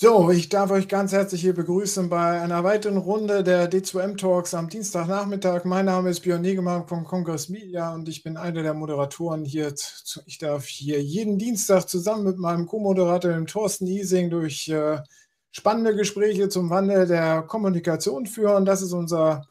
So, ich darf euch ganz herzlich hier begrüßen bei einer weiteren Runde der D2M Talks am Dienstagnachmittag. Mein Name ist Björn Negemann von Congress Media und ich bin einer der Moderatoren hier. Ich darf hier jeden Dienstag zusammen mit meinem Co-Moderator, dem Thorsten Ising, durch äh, spannende Gespräche zum Wandel der Kommunikation führen. Das ist unser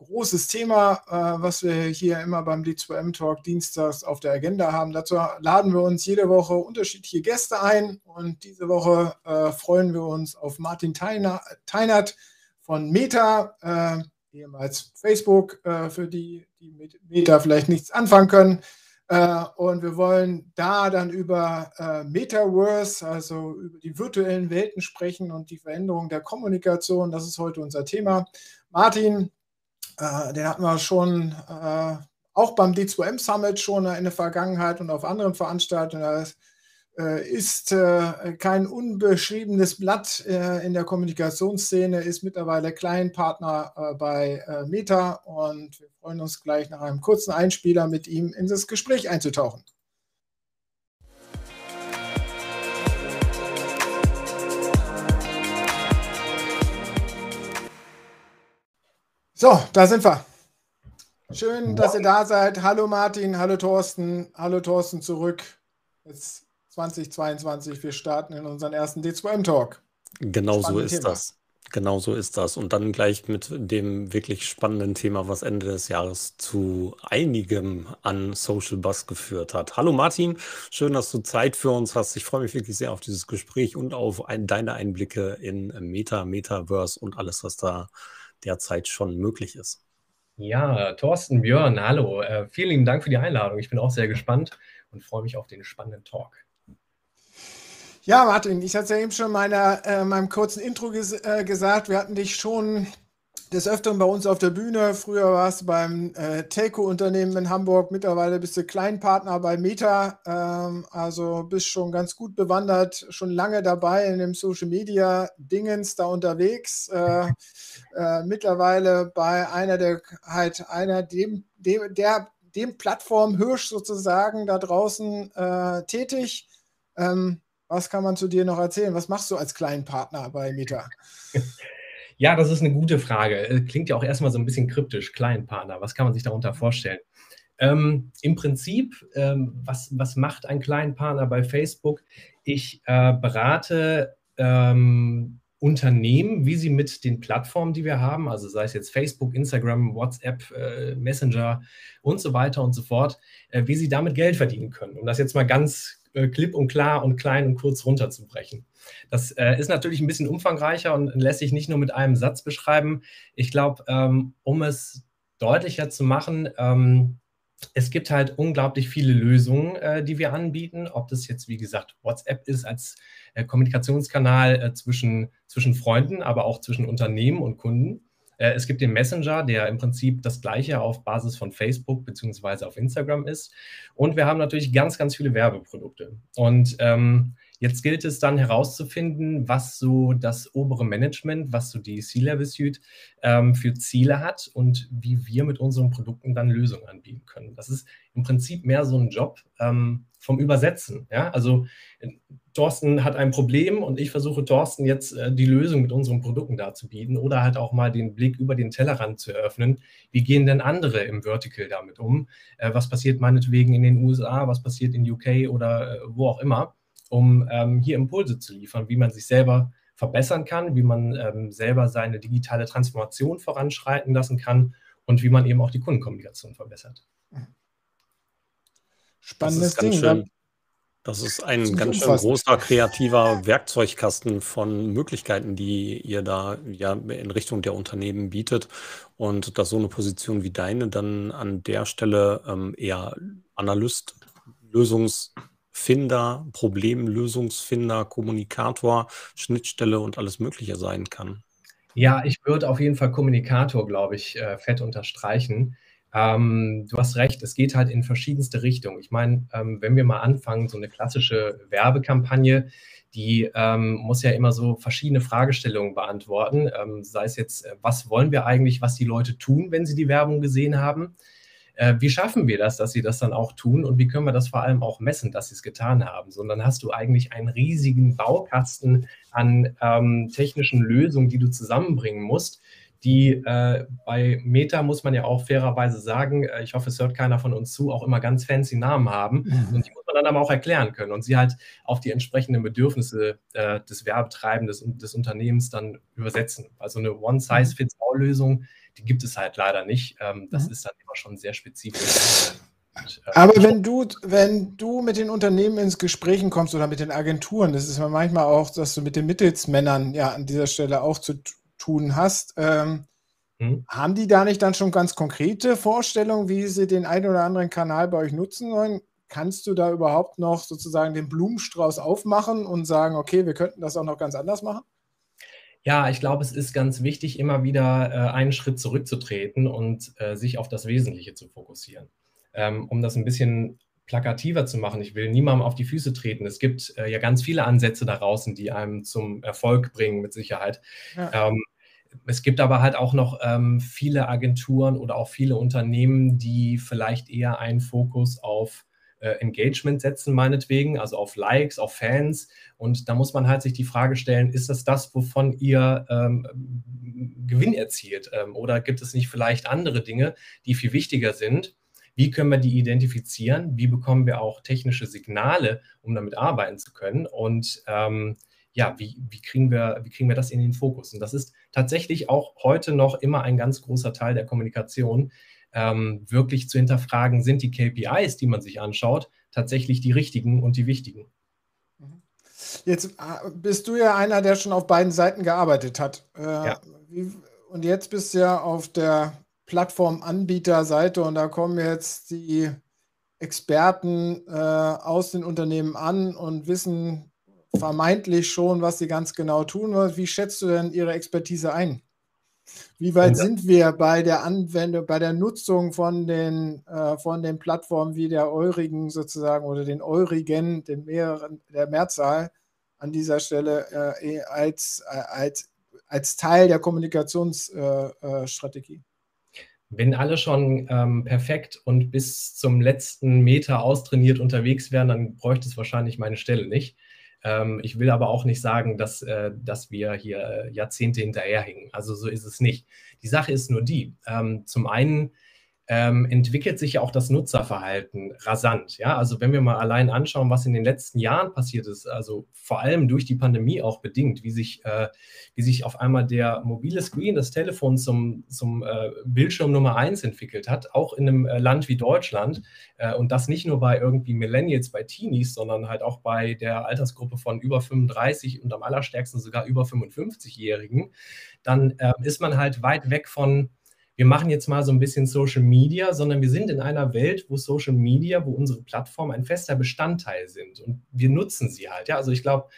großes Thema, äh, was wir hier immer beim D2M Talk dienstags auf der Agenda haben. Dazu laden wir uns jede Woche unterschiedliche Gäste ein und diese Woche äh, freuen wir uns auf Martin Teinert von Meta, äh, ehemals Facebook, äh, für die, die mit Meta vielleicht nichts anfangen können. Äh, und wir wollen da dann über äh, Metaverse, also über die virtuellen Welten sprechen und die Veränderung der Kommunikation. Das ist heute unser Thema. Martin, äh, den hatten wir schon äh, auch beim D2M Summit schon in der Vergangenheit und auf anderen Veranstaltungen. Das äh, ist äh, kein unbeschriebenes Blatt äh, in der Kommunikationsszene, ist mittlerweile Kleinpartner bei Meta und wir freuen uns gleich nach einem kurzen Einspieler mit ihm in das Gespräch einzutauchen. So, da sind wir. Schön, dass ihr da seid. Hallo Martin, hallo Thorsten, hallo Thorsten zurück. Jetzt 2022, wir starten in unseren ersten D2M-Talk. Genau so ist Thema. das. Genau so ist das. Und dann gleich mit dem wirklich spannenden Thema, was Ende des Jahres zu einigem an Social Bus geführt hat. Hallo Martin, schön, dass du Zeit für uns hast. Ich freue mich wirklich sehr auf dieses Gespräch und auf ein, deine Einblicke in Meta, Metaverse und alles, was da derzeit schon möglich ist. Ja, Thorsten, Björn, hallo. Äh, vielen lieben Dank für die Einladung. Ich bin auch sehr gespannt und freue mich auf den spannenden Talk. Ja, Martin, ich hatte es ja eben schon in meiner, äh, meinem kurzen Intro ges äh, gesagt, wir hatten dich schon des Öfteren bei uns auf der Bühne. Früher warst du beim äh, Telco-Unternehmen in Hamburg, mittlerweile bist du Kleinpartner bei Meta, ähm, also bist schon ganz gut bewandert, schon lange dabei in dem Social-Media-Dingens da unterwegs. Äh, äh, mittlerweile bei einer der, halt einer dem, dem, der, dem Plattform Hirsch sozusagen da draußen äh, tätig. Ähm, was kann man zu dir noch erzählen? Was machst du als Kleinpartner bei Meta? Ja, das ist eine gute Frage. Äh, klingt ja auch erstmal so ein bisschen kryptisch, Kleinpartner. Was kann man sich darunter vorstellen? Ähm, Im Prinzip, ähm, was, was macht ein Kleinpartner bei Facebook? Ich äh, berate ähm, Unternehmen, wie sie mit den Plattformen, die wir haben, also sei es jetzt Facebook, Instagram, WhatsApp, äh, Messenger und so weiter und so fort, äh, wie sie damit Geld verdienen können. Um das jetzt mal ganz äh, klipp und klar und klein und kurz runterzubrechen. Das äh, ist natürlich ein bisschen umfangreicher und lässt sich nicht nur mit einem Satz beschreiben. Ich glaube, ähm, um es deutlicher zu machen, ähm, es gibt halt unglaublich viele Lösungen, äh, die wir anbieten. Ob das jetzt, wie gesagt, WhatsApp ist als äh, Kommunikationskanal äh, zwischen, zwischen Freunden, aber auch zwischen Unternehmen und Kunden. Äh, es gibt den Messenger, der im Prinzip das gleiche auf Basis von Facebook bzw. auf Instagram ist. Und wir haben natürlich ganz, ganz viele Werbeprodukte. Und ähm, Jetzt gilt es dann herauszufinden, was so das obere Management, was so die C-Level-Suite ähm, für Ziele hat und wie wir mit unseren Produkten dann Lösungen anbieten können. Das ist im Prinzip mehr so ein Job ähm, vom Übersetzen. Ja? Also Thorsten hat ein Problem und ich versuche Thorsten jetzt äh, die Lösung mit unseren Produkten darzubieten oder halt auch mal den Blick über den Tellerrand zu eröffnen. Wie gehen denn andere im Vertical damit um? Äh, was passiert meinetwegen in den USA? Was passiert in UK oder äh, wo auch immer? um ähm, hier Impulse zu liefern, wie man sich selber verbessern kann, wie man ähm, selber seine digitale Transformation voranschreiten lassen kann und wie man eben auch die Kundenkommunikation verbessert. Spannendes das Ding. Schön, das ist ein das ganz schön großer kreativer Werkzeugkasten von Möglichkeiten, die ihr da ja in Richtung der Unternehmen bietet. Und dass so eine Position wie deine dann an der Stelle ähm, eher Analyst, Lösungs- Finder, Problemlösungsfinder, Kommunikator, Schnittstelle und alles Mögliche sein kann. Ja, ich würde auf jeden Fall Kommunikator, glaube ich, äh, fett unterstreichen. Ähm, du hast recht, es geht halt in verschiedenste Richtungen. Ich meine, ähm, wenn wir mal anfangen, so eine klassische Werbekampagne, die ähm, muss ja immer so verschiedene Fragestellungen beantworten. Ähm, sei es jetzt, äh, was wollen wir eigentlich, was die Leute tun, wenn sie die Werbung gesehen haben? Äh, wie schaffen wir das, dass sie das dann auch tun? Und wie können wir das vor allem auch messen, dass sie es getan haben? Sondern hast du eigentlich einen riesigen Baukasten an ähm, technischen Lösungen, die du zusammenbringen musst, die äh, bei Meta, muss man ja auch fairerweise sagen, äh, ich hoffe, es hört keiner von uns zu, auch immer ganz fancy Namen haben. Mhm. Und die muss man dann aber auch erklären können und sie halt auf die entsprechenden Bedürfnisse äh, des Werbetreibenden des, des, Unternehmens dann übersetzen. Also eine One-Size-Fits-All-Lösung, die gibt es halt leider nicht. Ähm, das mhm. ist dann immer schon sehr spezifisch. Äh, aber wenn du, wenn du mit den Unternehmen ins Gesprächen kommst oder mit den Agenturen, das ist manchmal auch, dass du mit den Mittelsmännern ja an dieser Stelle auch zu tun hast. Ähm, hm. Haben die da nicht dann schon ganz konkrete Vorstellungen, wie sie den einen oder anderen Kanal bei euch nutzen wollen? Kannst du da überhaupt noch sozusagen den Blumenstrauß aufmachen und sagen, okay, wir könnten das auch noch ganz anders machen? Ja, ich glaube, es ist ganz wichtig, immer wieder äh, einen Schritt zurückzutreten und äh, sich auf das Wesentliche zu fokussieren. Ähm, um das ein bisschen plakativer zu machen. Ich will niemandem auf die Füße treten. Es gibt äh, ja ganz viele Ansätze da draußen, die einem zum Erfolg bringen, mit Sicherheit. Ja. Ähm, es gibt aber halt auch noch ähm, viele Agenturen oder auch viele Unternehmen, die vielleicht eher einen Fokus auf äh, Engagement setzen, meinetwegen, also auf Likes, auf Fans. Und da muss man halt sich die Frage stellen, ist das das, wovon ihr ähm, Gewinn erzielt? Ähm, oder gibt es nicht vielleicht andere Dinge, die viel wichtiger sind? Wie können wir die identifizieren? Wie bekommen wir auch technische Signale, um damit arbeiten zu können? Und ähm, ja, wie, wie, kriegen wir, wie kriegen wir das in den Fokus? Und das ist tatsächlich auch heute noch immer ein ganz großer Teil der Kommunikation, ähm, wirklich zu hinterfragen, sind die KPIs, die man sich anschaut, tatsächlich die richtigen und die wichtigen. Mhm. Jetzt äh, bist du ja einer, der schon auf beiden Seiten gearbeitet hat. Äh, ja. wie, und jetzt bist du ja auf der Plattformanbieterseite und da kommen jetzt die Experten äh, aus den Unternehmen an und wissen vermeintlich schon, was sie ganz genau tun. Wie schätzt du denn ihre Expertise ein? Wie weit sind wir bei der Anwendung, bei der Nutzung von den, äh, von den Plattformen wie der eurigen sozusagen oder den eurigen, den mehreren, der Mehrzahl an dieser Stelle äh, als, äh, als, als Teil der Kommunikationsstrategie? Wenn alle schon ähm, perfekt und bis zum letzten Meter austrainiert unterwegs wären, dann bräuchte es wahrscheinlich meine Stelle nicht. Ähm, ich will aber auch nicht sagen, dass, äh, dass wir hier äh, Jahrzehnte hinterherhängen. Also so ist es nicht. Die Sache ist nur die. Ähm, zum einen ähm, entwickelt sich ja auch das Nutzerverhalten rasant. Ja, also wenn wir mal allein anschauen, was in den letzten Jahren passiert ist, also vor allem durch die Pandemie auch bedingt, wie sich, äh, wie sich auf einmal der mobile Screen, das Telefon zum, zum äh, Bildschirm Nummer eins entwickelt hat, auch in einem äh, Land wie Deutschland äh, und das nicht nur bei irgendwie Millennials, bei Teenies, sondern halt auch bei der Altersgruppe von über 35 und am allerstärksten sogar über 55-Jährigen, dann äh, ist man halt weit weg von wir machen jetzt mal so ein bisschen Social Media, sondern wir sind in einer Welt, wo Social Media, wo unsere Plattformen ein fester Bestandteil sind und wir nutzen sie halt. Ja, also ich glaube,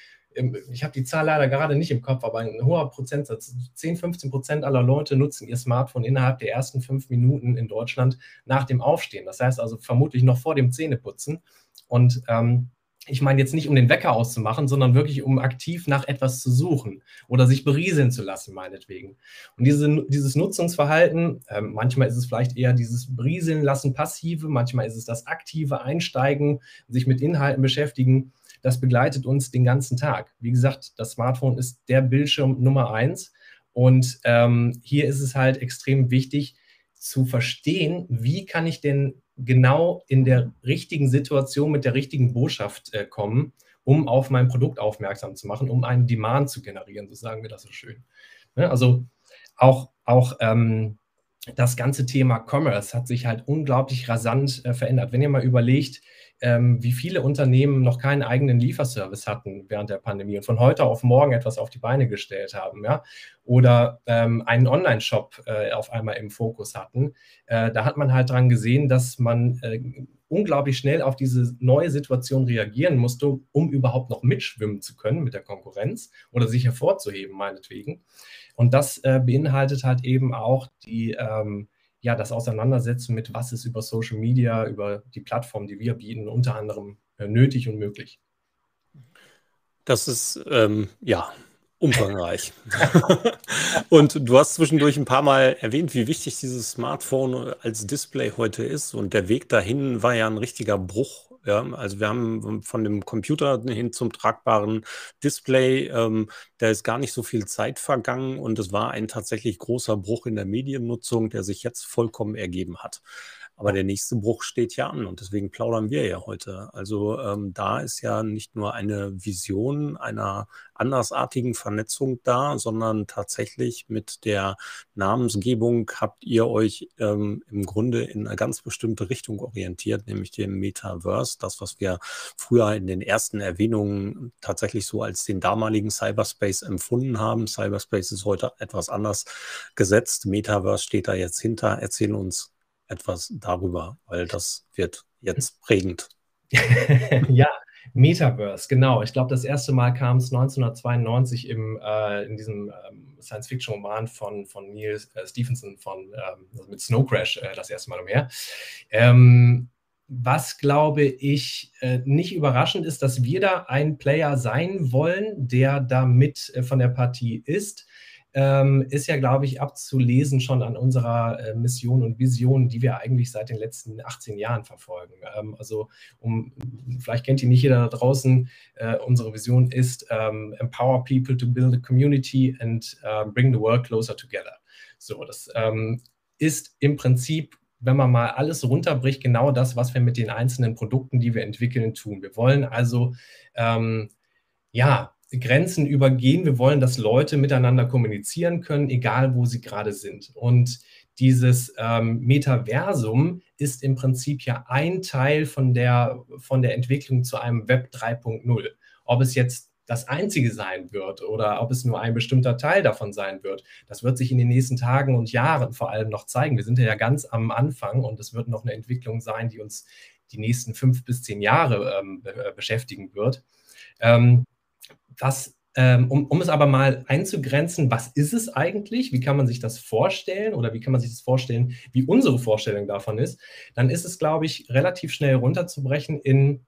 ich habe die Zahl leider gerade nicht im Kopf, aber ein hoher Prozentsatz, 10, 15 Prozent aller Leute nutzen ihr Smartphone innerhalb der ersten fünf Minuten in Deutschland nach dem Aufstehen. Das heißt also vermutlich noch vor dem Zähneputzen. Und ähm, ich meine jetzt nicht, um den Wecker auszumachen, sondern wirklich, um aktiv nach etwas zu suchen oder sich berieseln zu lassen, meinetwegen. Und diese, dieses Nutzungsverhalten, äh, manchmal ist es vielleicht eher dieses Berieseln lassen, passive, manchmal ist es das aktive Einsteigen, sich mit Inhalten beschäftigen. Das begleitet uns den ganzen Tag. Wie gesagt, das Smartphone ist der Bildschirm Nummer eins. Und ähm, hier ist es halt extrem wichtig zu verstehen, wie kann ich denn genau in der richtigen Situation mit der richtigen Botschaft äh, kommen, um auf mein Produkt aufmerksam zu machen, um einen Demand zu generieren. So sagen wir das so schön. Ne? Also auch, auch ähm, das ganze Thema Commerce hat sich halt unglaublich rasant äh, verändert. Wenn ihr mal überlegt, ähm, wie viele Unternehmen noch keinen eigenen Lieferservice hatten während der Pandemie und von heute auf morgen etwas auf die Beine gestellt haben, ja, oder ähm, einen Online-Shop äh, auf einmal im Fokus hatten, äh, da hat man halt dran gesehen, dass man äh, unglaublich schnell auf diese neue Situation reagieren musste, um überhaupt noch mitschwimmen zu können mit der Konkurrenz oder sich hervorzuheben, meinetwegen. Und das äh, beinhaltet halt eben auch die, ähm, ja, das Auseinandersetzen mit, was ist über Social Media, über die Plattform, die wir bieten, unter anderem äh, nötig und möglich. Das ist, ähm, ja, umfangreich. und du hast zwischendurch ein paar Mal erwähnt, wie wichtig dieses Smartphone als Display heute ist. Und der Weg dahin war ja ein richtiger Bruch ja, also wir haben von dem Computer hin zum tragbaren Display, ähm, da ist gar nicht so viel Zeit vergangen und es war ein tatsächlich großer Bruch in der Mediennutzung, der sich jetzt vollkommen ergeben hat. Aber der nächste Bruch steht ja an und deswegen plaudern wir ja heute. Also ähm, da ist ja nicht nur eine Vision einer andersartigen Vernetzung da, sondern tatsächlich mit der Namensgebung habt ihr euch ähm, im Grunde in eine ganz bestimmte Richtung orientiert, nämlich dem Metaverse, das, was wir früher in den ersten Erwähnungen tatsächlich so als den damaligen Cyberspace empfunden haben. Cyberspace ist heute etwas anders gesetzt. Metaverse steht da jetzt hinter. Erzähl uns etwas darüber, weil das wird jetzt prägend. ja, Metaverse, genau. Ich glaube, das erste Mal kam es 1992 im, äh, in diesem ähm, Science-Fiction-Roman von, von Neil äh, Stephenson von, ähm, also mit Snow Crash äh, das erste Mal umher. Ähm, was, glaube ich, äh, nicht überraschend ist, dass wir da ein Player sein wollen, der da mit äh, von der Partie ist ähm, ist ja, glaube ich, abzulesen schon an unserer äh, Mission und Vision, die wir eigentlich seit den letzten 18 Jahren verfolgen. Ähm, also, um, vielleicht kennt ihr nicht jeder da draußen, äh, unsere Vision ist ähm, Empower people to build a community and uh, bring the world closer together. So, das ähm, ist im Prinzip wenn man mal alles runterbricht, genau das, was wir mit den einzelnen Produkten, die wir entwickeln, tun. Wir wollen also ähm, ja Grenzen übergehen. Wir wollen, dass Leute miteinander kommunizieren können, egal wo sie gerade sind. Und dieses ähm, Metaversum ist im Prinzip ja ein Teil von der, von der Entwicklung zu einem Web 3.0. Ob es jetzt das einzige sein wird oder ob es nur ein bestimmter Teil davon sein wird, das wird sich in den nächsten Tagen und Jahren vor allem noch zeigen. Wir sind ja ganz am Anfang und es wird noch eine Entwicklung sein, die uns die nächsten fünf bis zehn Jahre ähm, beschäftigen wird. Ähm, was, ähm, um, um es aber mal einzugrenzen, was ist es eigentlich? Wie kann man sich das vorstellen oder wie kann man sich das vorstellen, wie unsere Vorstellung davon ist? Dann ist es, glaube ich, relativ schnell runterzubrechen in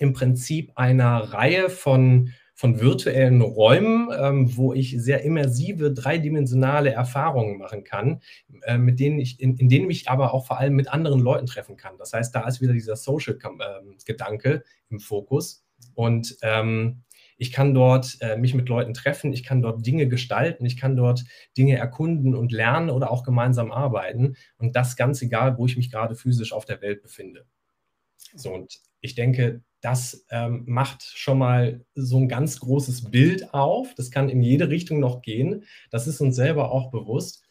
im Prinzip einer Reihe von von virtuellen Räumen, ähm, wo ich sehr immersive, dreidimensionale Erfahrungen machen kann, äh, mit denen ich, in, in, denen ich aber auch vor allem mit anderen Leuten treffen kann. Das heißt, da ist wieder dieser Social-Gedanke ähm, im Fokus. Und ähm, ich kann dort äh, mich mit Leuten treffen, ich kann dort Dinge gestalten, ich kann dort Dinge erkunden und lernen oder auch gemeinsam arbeiten. Und das ganz egal, wo ich mich gerade physisch auf der Welt befinde. So, und ich denke, das ähm, macht schon mal so ein ganz großes Bild auf. Das kann in jede Richtung noch gehen. Das ist uns selber auch bewusst.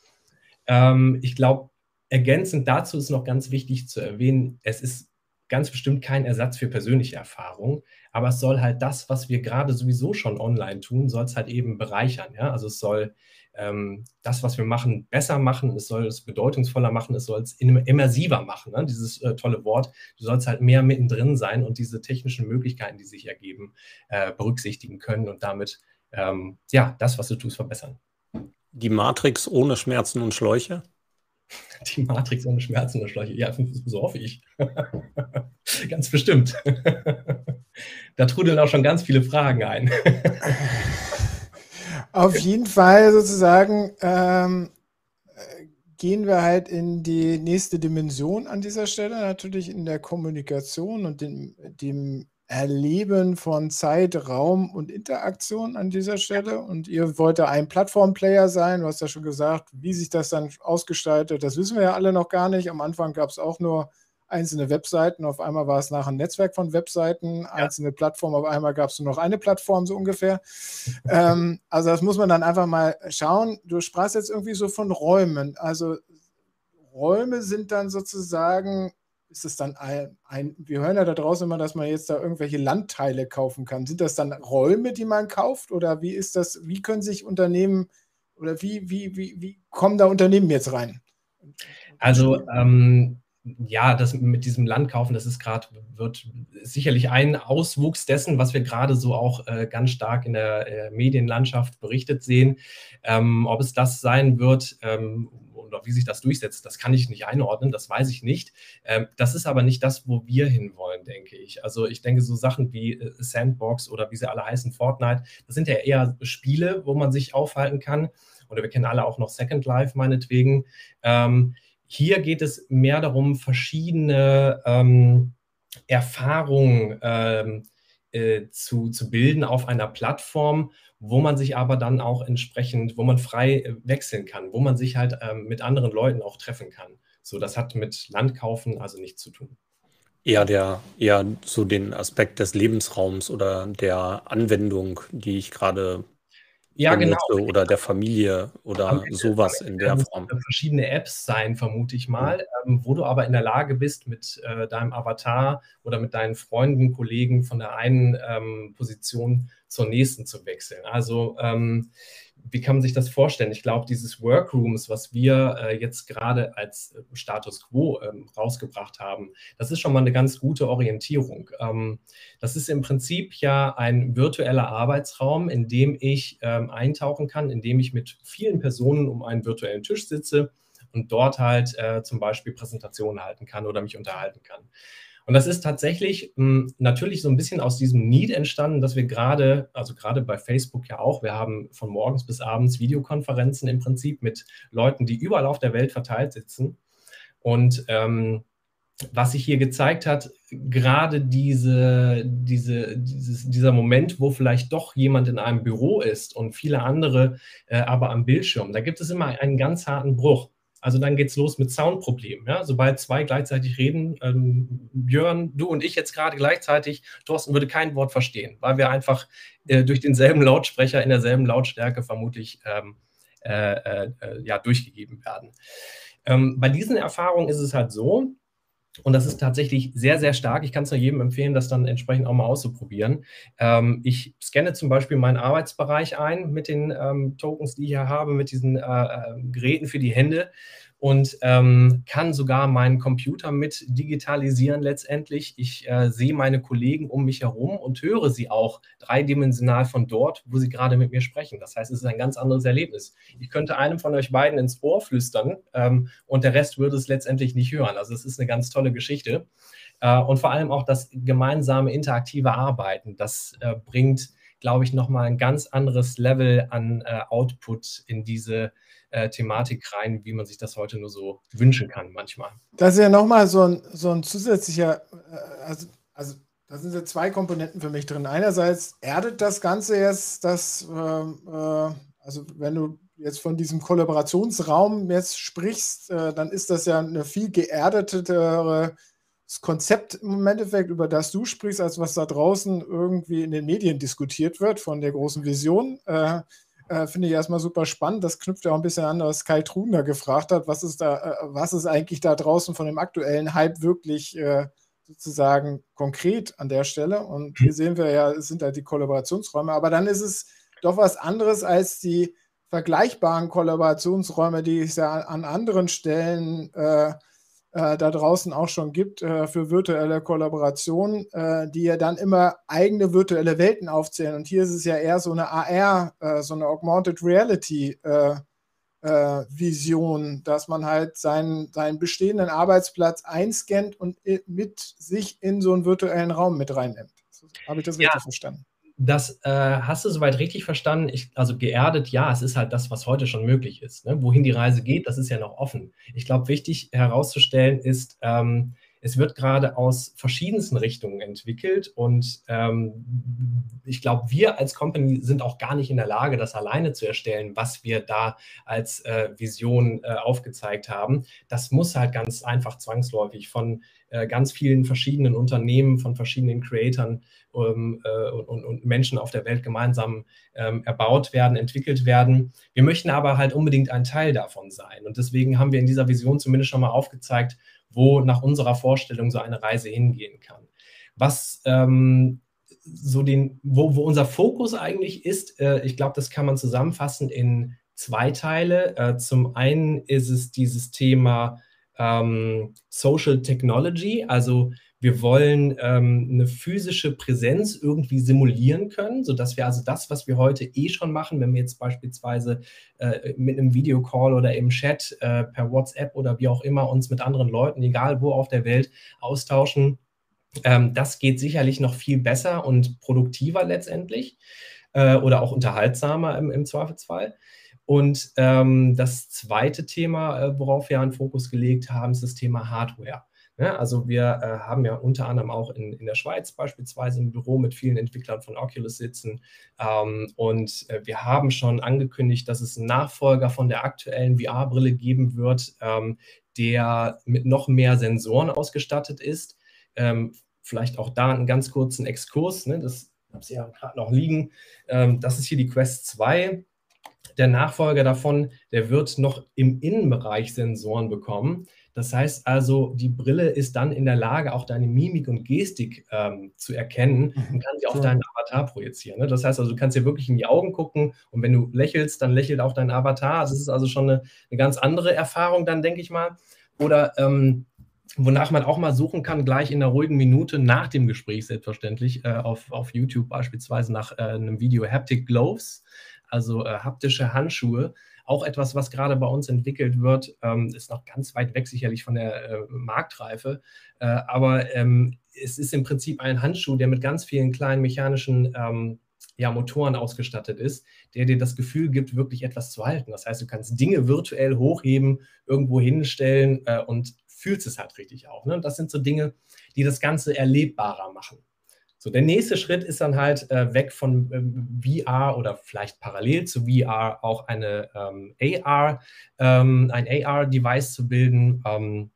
Ähm, ich glaube, ergänzend dazu ist noch ganz wichtig zu erwähnen, es ist ganz bestimmt kein Ersatz für persönliche Erfahrung, aber es soll halt das, was wir gerade sowieso schon online tun, soll es halt eben bereichern. Ja? Also es soll ähm, das, was wir machen, besser machen, es soll es bedeutungsvoller machen, es soll es immersiver machen, ne? dieses äh, tolle Wort. Du sollst halt mehr mittendrin sein und diese technischen Möglichkeiten, die sich ergeben, äh, berücksichtigen können und damit ähm, ja, das, was du tust, verbessern. Die Matrix ohne Schmerzen und Schläuche? Die Matrix ohne Schmerzen und Schläuche. Ja, so hoffe ich. ganz bestimmt. da trudeln auch schon ganz viele Fragen ein. Auf jeden Fall sozusagen ähm, gehen wir halt in die nächste Dimension an dieser Stelle, natürlich in der Kommunikation und dem, dem Erleben von Zeit, Raum und Interaktion an dieser Stelle. Und ihr wollt ja ein Plattformplayer sein. Du hast ja schon gesagt, wie sich das dann ausgestaltet. Das wissen wir ja alle noch gar nicht. Am Anfang gab es auch nur einzelne Webseiten. Auf einmal war es nachher ein Netzwerk von Webseiten, ja. einzelne Plattformen. Auf einmal gab es nur noch eine Plattform, so ungefähr. ähm, also das muss man dann einfach mal schauen. Du sprachst jetzt irgendwie so von Räumen. Also Räume sind dann sozusagen ist es dann ein, ein, wir hören ja da draußen immer, dass man jetzt da irgendwelche Landteile kaufen kann. Sind das dann Räume, die man kauft oder wie ist das, wie können sich Unternehmen oder wie, wie, wie, wie kommen da Unternehmen jetzt rein? Also ähm, ja, das mit diesem Landkaufen, das ist gerade, wird sicherlich ein Auswuchs dessen, was wir gerade so auch äh, ganz stark in der äh, Medienlandschaft berichtet sehen. Ähm, ob es das sein wird, ähm, oder wie sich das durchsetzt, das kann ich nicht einordnen, das weiß ich nicht. Ähm, das ist aber nicht das, wo wir hinwollen, denke ich. Also ich denke, so Sachen wie äh, Sandbox oder wie sie alle heißen, Fortnite, das sind ja eher Spiele, wo man sich aufhalten kann. Oder wir kennen alle auch noch Second Life meinetwegen. Ähm, hier geht es mehr darum, verschiedene ähm, Erfahrungen ähm, äh, zu, zu bilden auf einer Plattform, wo man sich aber dann auch entsprechend, wo man frei äh, wechseln kann, wo man sich halt ähm, mit anderen Leuten auch treffen kann. So, das hat mit Landkaufen also nichts zu tun. Eher der, eher so den Aspekt des Lebensraums oder der Anwendung, die ich gerade ja, genau. oder der Familie oder sowas in der Form. Verschiedene Apps sein, vermute ich mal, mhm. wo du aber in der Lage bist, mit äh, deinem Avatar oder mit deinen Freunden, Kollegen von der einen ähm, Position zur nächsten zu wechseln. Also ähm, wie kann man sich das vorstellen? Ich glaube, dieses Workrooms, was wir äh, jetzt gerade als äh, Status quo ähm, rausgebracht haben, das ist schon mal eine ganz gute Orientierung. Ähm, das ist im Prinzip ja ein virtueller Arbeitsraum, in dem ich ähm, eintauchen kann, in dem ich mit vielen Personen um einen virtuellen Tisch sitze und dort halt äh, zum Beispiel Präsentationen halten kann oder mich unterhalten kann. Und das ist tatsächlich hm, natürlich so ein bisschen aus diesem Need entstanden, dass wir gerade, also gerade bei Facebook ja auch, wir haben von morgens bis abends Videokonferenzen im Prinzip mit Leuten, die überall auf der Welt verteilt sitzen. Und ähm, was sich hier gezeigt hat, gerade diese, diese, dieses, dieser Moment, wo vielleicht doch jemand in einem Büro ist und viele andere äh, aber am Bildschirm, da gibt es immer einen ganz harten Bruch. Also dann geht es los mit Soundproblemen. Ja? Sobald zwei gleichzeitig reden, ähm, Björn, du und ich jetzt gerade gleichzeitig, Thorsten würde kein Wort verstehen, weil wir einfach äh, durch denselben Lautsprecher in derselben Lautstärke vermutlich ähm, äh, äh, äh ja, durchgegeben werden. Ähm, bei diesen Erfahrungen ist es halt so, und das ist tatsächlich sehr, sehr stark. Ich kann es nur jedem empfehlen, das dann entsprechend auch mal auszuprobieren. Ähm, ich scanne zum Beispiel meinen Arbeitsbereich ein mit den ähm, Tokens, die ich hier habe, mit diesen äh, äh Geräten für die Hände und ähm, kann sogar meinen Computer mit digitalisieren letztendlich. Ich äh, sehe meine Kollegen um mich herum und höre sie auch dreidimensional von dort, wo sie gerade mit mir sprechen. Das heißt, es ist ein ganz anderes Erlebnis. Ich könnte einem von euch beiden ins Ohr flüstern ähm, und der Rest würde es letztendlich nicht hören. Also es ist eine ganz tolle Geschichte. Äh, und vor allem auch das gemeinsame interaktive Arbeiten, das äh, bringt, glaube ich, nochmal ein ganz anderes Level an äh, Output in diese äh, Thematik rein, wie man sich das heute nur so wünschen kann manchmal. Das ist ja nochmal so ein, so ein zusätzlicher, äh, also, also da sind ja zwei Komponenten für mich drin. Einerseits erdet das Ganze jetzt, dass, ähm, äh, also wenn du jetzt von diesem Kollaborationsraum jetzt sprichst, äh, dann ist das ja eine viel geerdetere Konzept im Endeffekt, über das du sprichst, als was da draußen irgendwie in den Medien diskutiert wird, von der großen Vision. Äh, äh, Finde ich erstmal super spannend. Das knüpft ja auch ein bisschen an, was Kai Truner gefragt hat. Was ist da, äh, was ist eigentlich da draußen von dem aktuellen Hype wirklich äh, sozusagen konkret an der Stelle? Und hier sehen wir ja, es sind halt die Kollaborationsräume, aber dann ist es doch was anderes als die vergleichbaren Kollaborationsräume, die es ja an anderen Stellen äh, da draußen auch schon gibt äh, für virtuelle Kollaboration, äh, die ja dann immer eigene virtuelle Welten aufzählen. Und hier ist es ja eher so eine AR, äh, so eine Augmented Reality äh, äh, Vision, dass man halt seinen, seinen bestehenden Arbeitsplatz einscannt und mit sich in so einen virtuellen Raum mit reinnimmt. Habe ich das ja. richtig verstanden? Das äh, hast du soweit richtig verstanden. Ich, also geerdet, ja, es ist halt das, was heute schon möglich ist. Ne? Wohin die Reise geht, das ist ja noch offen. Ich glaube, wichtig herauszustellen ist, ähm, es wird gerade aus verschiedensten Richtungen entwickelt und ähm, ich glaube, wir als Company sind auch gar nicht in der Lage, das alleine zu erstellen, was wir da als äh, Vision äh, aufgezeigt haben. Das muss halt ganz einfach zwangsläufig von äh, ganz vielen verschiedenen Unternehmen, von verschiedenen Creatoren ähm, äh, und, und, Menschen auf der Welt gemeinsam ähm, erbaut werden, entwickelt werden. Wir möchten aber halt unbedingt ein Teil davon sein. Und deswegen haben wir in dieser Vision zumindest schon mal aufgezeigt, wo nach unserer Vorstellung so eine Reise hingehen kann. Was ähm, so den, wo, wo unser Fokus eigentlich ist, äh, ich glaube, das kann man zusammenfassen in zwei Teile. Äh, zum einen ist es dieses Thema ähm, Social Technology, also wir wollen ähm, eine physische Präsenz irgendwie simulieren können, sodass wir also das, was wir heute eh schon machen, wenn wir jetzt beispielsweise äh, mit einem Videocall oder im Chat äh, per WhatsApp oder wie auch immer uns mit anderen Leuten, egal wo auf der Welt, austauschen, ähm, das geht sicherlich noch viel besser und produktiver letztendlich äh, oder auch unterhaltsamer im, im Zweifelsfall. Und ähm, das zweite Thema, äh, worauf wir einen Fokus gelegt haben, ist das Thema Hardware. Ja, also wir äh, haben ja unter anderem auch in, in der Schweiz beispielsweise ein Büro mit vielen Entwicklern von Oculus sitzen. Ähm, und äh, wir haben schon angekündigt, dass es einen Nachfolger von der aktuellen VR-Brille geben wird, ähm, der mit noch mehr Sensoren ausgestattet ist. Ähm, vielleicht auch da einen ganz kurzen Exkurs. Ne? Das habe ich ja gerade noch liegen. Ähm, das ist hier die Quest 2 der Nachfolger davon, der wird noch im Innenbereich Sensoren bekommen. Das heißt also, die Brille ist dann in der Lage, auch deine Mimik und Gestik ähm, zu erkennen mhm. und kann sie auf deinen Avatar projizieren. Ne? Das heißt also, du kannst dir wirklich in die Augen gucken und wenn du lächelst, dann lächelt auch dein Avatar. Das ist also schon eine, eine ganz andere Erfahrung dann, denke ich mal. Oder ähm, wonach man auch mal suchen kann, gleich in einer ruhigen Minute nach dem Gespräch selbstverständlich, äh, auf, auf YouTube beispielsweise nach äh, einem Video Haptic Gloves, also äh, haptische Handschuhe auch etwas, was gerade bei uns entwickelt wird, ähm, ist noch ganz weit weg sicherlich von der äh, Marktreife. Äh, aber ähm, es ist im Prinzip ein Handschuh, der mit ganz vielen kleinen mechanischen ähm, ja, Motoren ausgestattet ist, der dir das Gefühl gibt, wirklich etwas zu halten. Das heißt, du kannst Dinge virtuell hochheben, irgendwo hinstellen äh, und fühlst es halt richtig auch. Ne? Und das sind so Dinge, die das Ganze erlebbarer machen. So, der nächste Schritt ist dann halt äh, weg von ähm, VR oder vielleicht parallel zu VR auch eine ähm, AR, ähm, ein AR-Device zu bilden. Ähm,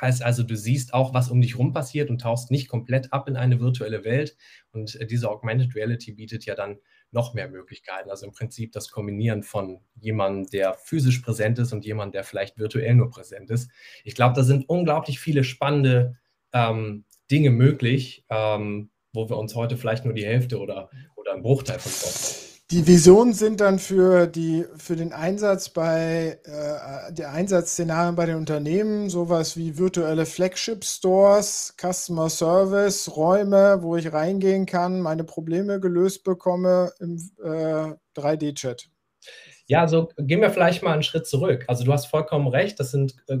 heißt also, du siehst auch, was um dich rum passiert und tauchst nicht komplett ab in eine virtuelle Welt. Und äh, diese Augmented Reality bietet ja dann noch mehr Möglichkeiten. Also im Prinzip das Kombinieren von jemandem, der physisch präsent ist und jemandem, der vielleicht virtuell nur präsent ist. Ich glaube, da sind unglaublich viele spannende ähm, Dinge möglich. Ähm, wo wir uns heute vielleicht nur die Hälfte oder, oder einen Bruchteil von vorstellen. Die Visionen sind dann für, die, für den Einsatz bei äh, der Einsatzszenarien bei den Unternehmen sowas wie virtuelle Flagship-Stores, Customer Service, Räume, wo ich reingehen kann, meine Probleme gelöst bekomme im äh, 3D-Chat. Ja, also gehen wir vielleicht mal einen Schritt zurück. Also du hast vollkommen recht, das sind äh,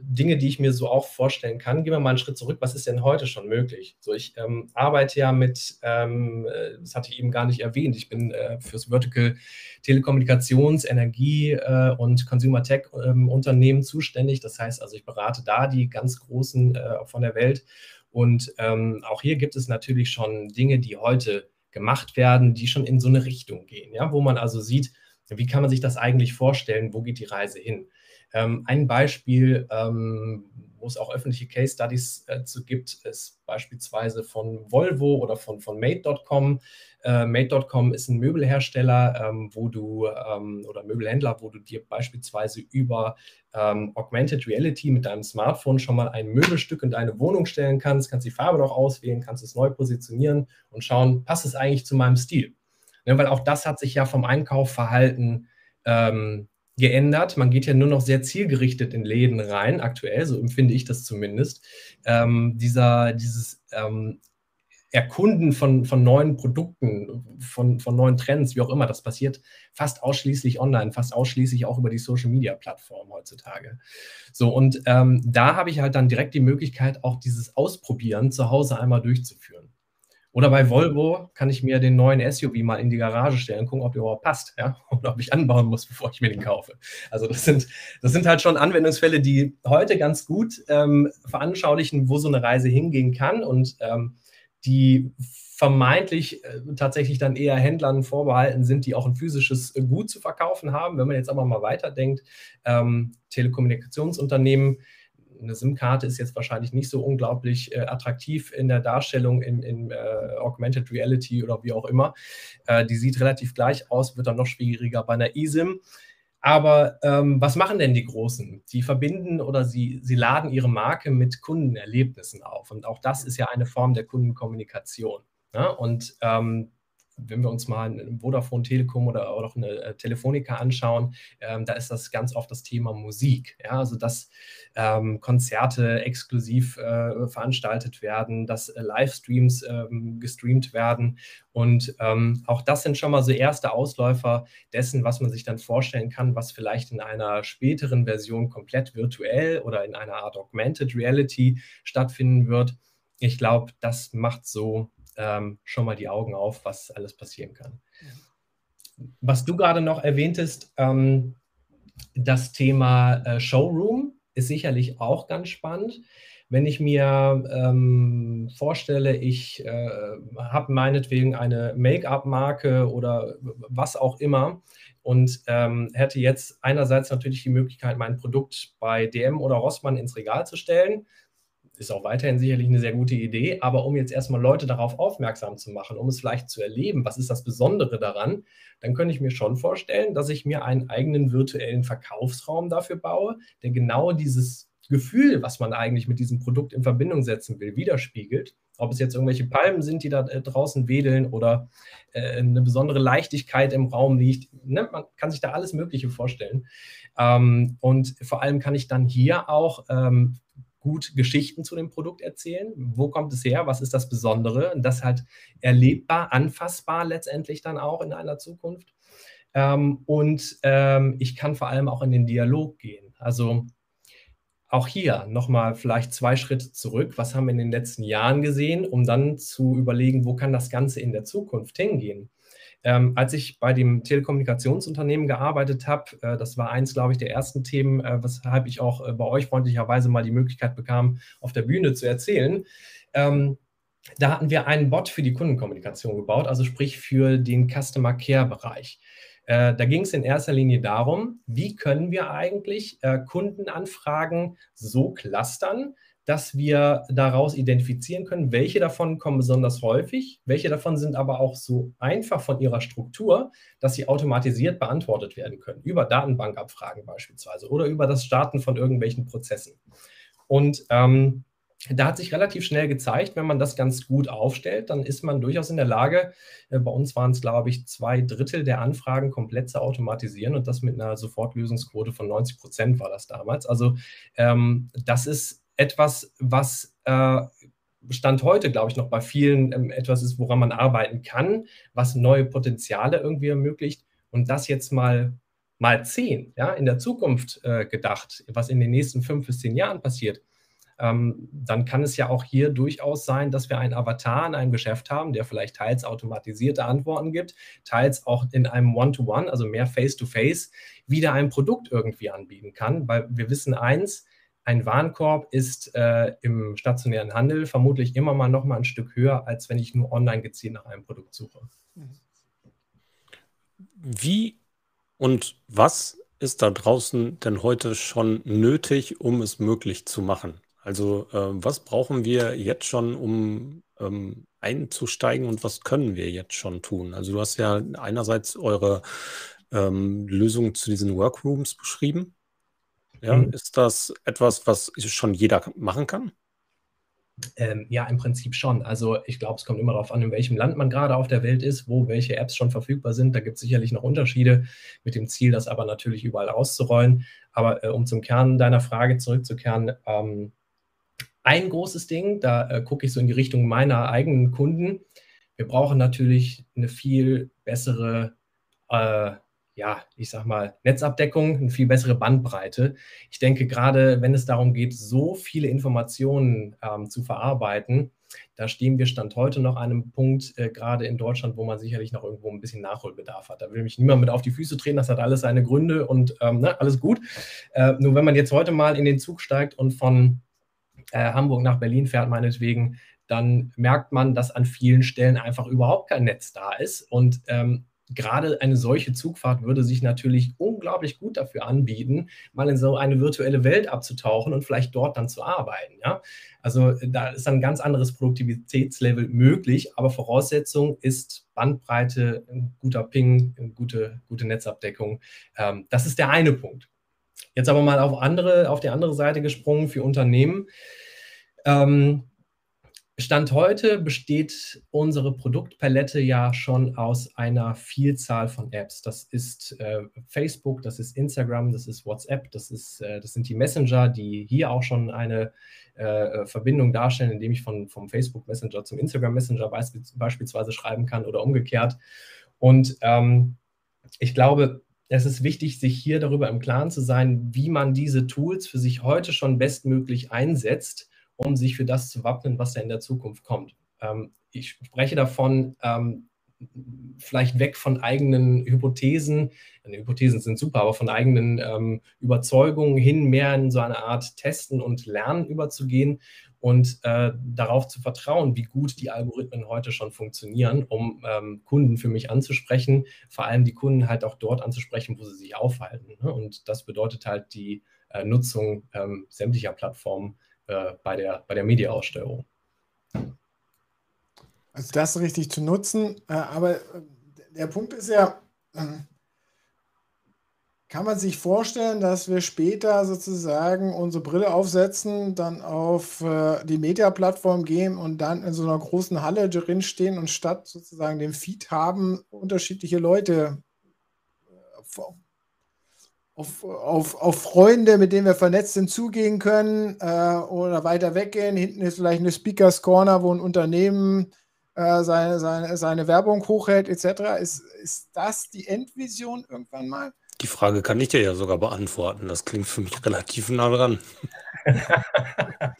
Dinge, die ich mir so auch vorstellen kann. Gehen wir mal einen Schritt zurück. Was ist denn heute schon möglich? So, ich ähm, arbeite ja mit, ähm, äh, das hatte ich eben gar nicht erwähnt, ich bin äh, fürs Vertical Telekommunikations-, Energie- äh, und Consumer Tech-Unternehmen ähm, zuständig. Das heißt also, ich berate da die ganz großen äh, von der Welt. Und ähm, auch hier gibt es natürlich schon Dinge, die heute gemacht werden, die schon in so eine Richtung gehen, ja, wo man also sieht, wie kann man sich das eigentlich vorstellen, wo geht die Reise hin? Ähm, ein Beispiel, ähm, wo es auch öffentliche Case Studies äh, zu gibt, ist beispielsweise von Volvo oder von, von Made.com. Äh, Made.com ist ein Möbelhersteller, ähm, wo du ähm, oder Möbelhändler, wo du dir beispielsweise über ähm, Augmented Reality mit deinem Smartphone schon mal ein Möbelstück in deine Wohnung stellen kannst, kannst die Farbe noch auswählen, kannst es neu positionieren und schauen, passt es eigentlich zu meinem Stil? Ne, weil auch das hat sich ja vom Einkaufverhalten ähm, geändert. Man geht ja nur noch sehr zielgerichtet in Läden rein, aktuell, so empfinde ich das zumindest. Ähm, dieser, dieses ähm, Erkunden von, von neuen Produkten, von, von neuen Trends, wie auch immer, das passiert fast ausschließlich online, fast ausschließlich auch über die Social-Media-Plattformen heutzutage. So, und ähm, da habe ich halt dann direkt die Möglichkeit, auch dieses Ausprobieren zu Hause einmal durchzuführen. Oder bei Volvo kann ich mir den neuen SUV mal in die Garage stellen, gucken, ob der überhaupt passt, ja, oder ob ich anbauen muss, bevor ich mir den kaufe. Also das sind, das sind halt schon Anwendungsfälle, die heute ganz gut ähm, veranschaulichen, wo so eine Reise hingehen kann und ähm, die vermeintlich äh, tatsächlich dann eher Händlern vorbehalten sind, die auch ein physisches Gut zu verkaufen haben. Wenn man jetzt aber mal weiterdenkt, ähm, Telekommunikationsunternehmen, eine SIM-Karte ist jetzt wahrscheinlich nicht so unglaublich äh, attraktiv in der Darstellung in, in äh, Augmented Reality oder wie auch immer. Äh, die sieht relativ gleich aus, wird dann noch schwieriger bei einer eSIM. Aber ähm, was machen denn die Großen? Die verbinden oder sie, sie laden ihre Marke mit Kundenerlebnissen auf. Und auch das ist ja eine Form der Kundenkommunikation. Ja? Und ähm, wenn wir uns mal ein Vodafone Telekom oder auch eine äh, Telefonica anschauen, ähm, da ist das ganz oft das Thema Musik. Ja? Also dass ähm, Konzerte exklusiv äh, veranstaltet werden, dass äh, Livestreams ähm, gestreamt werden. Und ähm, auch das sind schon mal so erste Ausläufer dessen, was man sich dann vorstellen kann, was vielleicht in einer späteren Version komplett virtuell oder in einer Art Augmented Reality stattfinden wird. Ich glaube, das macht so ähm, schon mal die Augen auf, was alles passieren kann. Was du gerade noch erwähntest, ähm, das Thema äh, Showroom ist sicherlich auch ganz spannend. Wenn ich mir ähm, vorstelle, ich äh, habe meinetwegen eine Make-up-Marke oder was auch immer und ähm, hätte jetzt einerseits natürlich die Möglichkeit, mein Produkt bei DM oder Rossmann ins Regal zu stellen, ist auch weiterhin sicherlich eine sehr gute Idee, aber um jetzt erstmal Leute darauf aufmerksam zu machen, um es vielleicht zu erleben, was ist das Besondere daran, dann könnte ich mir schon vorstellen, dass ich mir einen eigenen virtuellen Verkaufsraum dafür baue, der genau dieses Gefühl, was man eigentlich mit diesem Produkt in Verbindung setzen will, widerspiegelt. Ob es jetzt irgendwelche Palmen sind, die da äh, draußen wedeln oder äh, eine besondere Leichtigkeit im Raum liegt. Ne? Man kann sich da alles Mögliche vorstellen. Ähm, und vor allem kann ich dann hier auch ähm, gut Geschichten zu dem Produkt erzählen. Wo kommt es her? Was ist das Besondere? Und das halt erlebbar, anfassbar letztendlich dann auch in einer Zukunft. Ähm, und ähm, ich kann vor allem auch in den Dialog gehen. Also auch hier nochmal vielleicht zwei Schritte zurück. Was haben wir in den letzten Jahren gesehen, um dann zu überlegen, wo kann das Ganze in der Zukunft hingehen? Ähm, als ich bei dem Telekommunikationsunternehmen gearbeitet habe, äh, das war eins, glaube ich, der ersten Themen, äh, weshalb ich auch äh, bei euch freundlicherweise mal die Möglichkeit bekam, auf der Bühne zu erzählen. Ähm, da hatten wir einen Bot für die Kundenkommunikation gebaut, also sprich für den Customer Care Bereich. Äh, da ging es in erster Linie darum, wie können wir eigentlich äh, Kundenanfragen so clustern, dass wir daraus identifizieren können, welche davon kommen besonders häufig, welche davon sind aber auch so einfach von ihrer Struktur, dass sie automatisiert beantwortet werden können, über Datenbankabfragen beispielsweise oder über das Starten von irgendwelchen Prozessen. Und ähm, da hat sich relativ schnell gezeigt, wenn man das ganz gut aufstellt, dann ist man durchaus in der Lage, äh, bei uns waren es, glaube ich, zwei Drittel der Anfragen komplett zu automatisieren und das mit einer Sofortlösungsquote von 90 Prozent war das damals. Also ähm, das ist etwas, was äh, Stand heute, glaube ich, noch bei vielen ähm, etwas ist, woran man arbeiten kann, was neue Potenziale irgendwie ermöglicht. Und das jetzt mal mal zehn, ja, in der Zukunft äh, gedacht, was in den nächsten fünf bis zehn Jahren passiert, ähm, dann kann es ja auch hier durchaus sein, dass wir einen Avatar in einem Geschäft haben, der vielleicht teils automatisierte Antworten gibt, teils auch in einem One-to-One, -One, also mehr Face-to-Face, -face, wieder ein Produkt irgendwie anbieten kann, weil wir wissen eins, ein Warenkorb ist äh, im stationären Handel vermutlich immer mal noch mal ein Stück höher, als wenn ich nur online gezielt nach einem Produkt suche. Wie und was ist da draußen denn heute schon nötig, um es möglich zu machen? Also äh, was brauchen wir jetzt schon, um ähm, einzusteigen und was können wir jetzt schon tun? Also du hast ja einerseits eure ähm, Lösung zu diesen Workrooms beschrieben. Ja, mhm. ist das etwas, was schon jeder machen kann? Ähm, ja, im Prinzip schon. Also ich glaube, es kommt immer darauf an, in welchem Land man gerade auf der Welt ist, wo welche Apps schon verfügbar sind. Da gibt es sicherlich noch Unterschiede mit dem Ziel, das aber natürlich überall auszurollen. Aber äh, um zum Kern deiner Frage zurückzukehren, ähm, ein großes Ding, da äh, gucke ich so in die Richtung meiner eigenen Kunden. Wir brauchen natürlich eine viel bessere äh, ja, ich sag mal, Netzabdeckung, eine viel bessere Bandbreite. Ich denke, gerade wenn es darum geht, so viele Informationen ähm, zu verarbeiten, da stehen wir Stand heute noch an einem Punkt, äh, gerade in Deutschland, wo man sicherlich noch irgendwo ein bisschen Nachholbedarf hat. Da will mich niemand mit auf die Füße treten, das hat alles seine Gründe und ähm, ne, alles gut. Äh, nur wenn man jetzt heute mal in den Zug steigt und von äh, Hamburg nach Berlin fährt, meinetwegen, dann merkt man, dass an vielen Stellen einfach überhaupt kein Netz da ist. Und ähm, gerade eine solche Zugfahrt würde sich natürlich unglaublich gut dafür anbieten, mal in so eine virtuelle Welt abzutauchen und vielleicht dort dann zu arbeiten. Ja? Also da ist ein ganz anderes Produktivitätslevel möglich, aber Voraussetzung ist Bandbreite, ein guter Ping, gute, gute Netzabdeckung. Ähm, das ist der eine Punkt. Jetzt aber mal auf, andere, auf die andere Seite gesprungen für Unternehmen. Ähm, Stand heute besteht unsere Produktpalette ja schon aus einer Vielzahl von Apps. Das ist äh, Facebook, das ist Instagram, das ist WhatsApp, das, ist, äh, das sind die Messenger, die hier auch schon eine äh, Verbindung darstellen, indem ich von, vom Facebook Messenger zum Instagram Messenger beisp beispielsweise schreiben kann oder umgekehrt. Und ähm, ich glaube, es ist wichtig, sich hier darüber im Klaren zu sein, wie man diese Tools für sich heute schon bestmöglich einsetzt um sich für das zu wappnen, was da in der Zukunft kommt. Ähm, ich spreche davon, ähm, vielleicht weg von eigenen Hypothesen, Hypothesen sind super, aber von eigenen ähm, Überzeugungen hin mehr in so eine Art Testen und Lernen überzugehen und äh, darauf zu vertrauen, wie gut die Algorithmen heute schon funktionieren, um ähm, Kunden für mich anzusprechen, vor allem die Kunden halt auch dort anzusprechen, wo sie sich aufhalten. Ne? Und das bedeutet halt die äh, Nutzung ähm, sämtlicher Plattformen äh, bei der, bei der Media-Ausstellung. Also das richtig zu nutzen, äh, aber äh, der Punkt ist ja, ähm, kann man sich vorstellen, dass wir später sozusagen unsere Brille aufsetzen, dann auf die Media-Plattform gehen und dann in so einer großen Halle drin stehen und statt sozusagen dem Feed haben, unterschiedliche Leute auf, auf, auf Freunde, mit denen wir vernetzt sind, zugehen können äh, oder weiter weggehen. Hinten ist vielleicht eine Speakers Corner, wo ein Unternehmen äh, seine, seine, seine Werbung hochhält, etc. Ist, ist das die Endvision irgendwann mal? Die Frage kann ich dir ja sogar beantworten. Das klingt für mich relativ nah dran.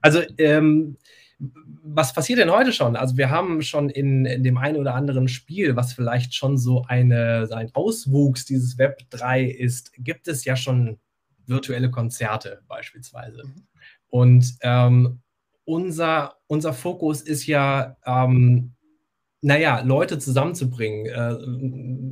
also ähm, was passiert denn heute schon? Also wir haben schon in, in, dem einen oder anderen Spiel, was vielleicht schon so eine, ein Auswuchs dieses Web 3 ist, gibt es ja schon virtuelle Konzerte beispielsweise. Mhm. Und ähm, unser, unser Fokus ist ja, ähm, naja, Leute zusammenzubringen. Äh,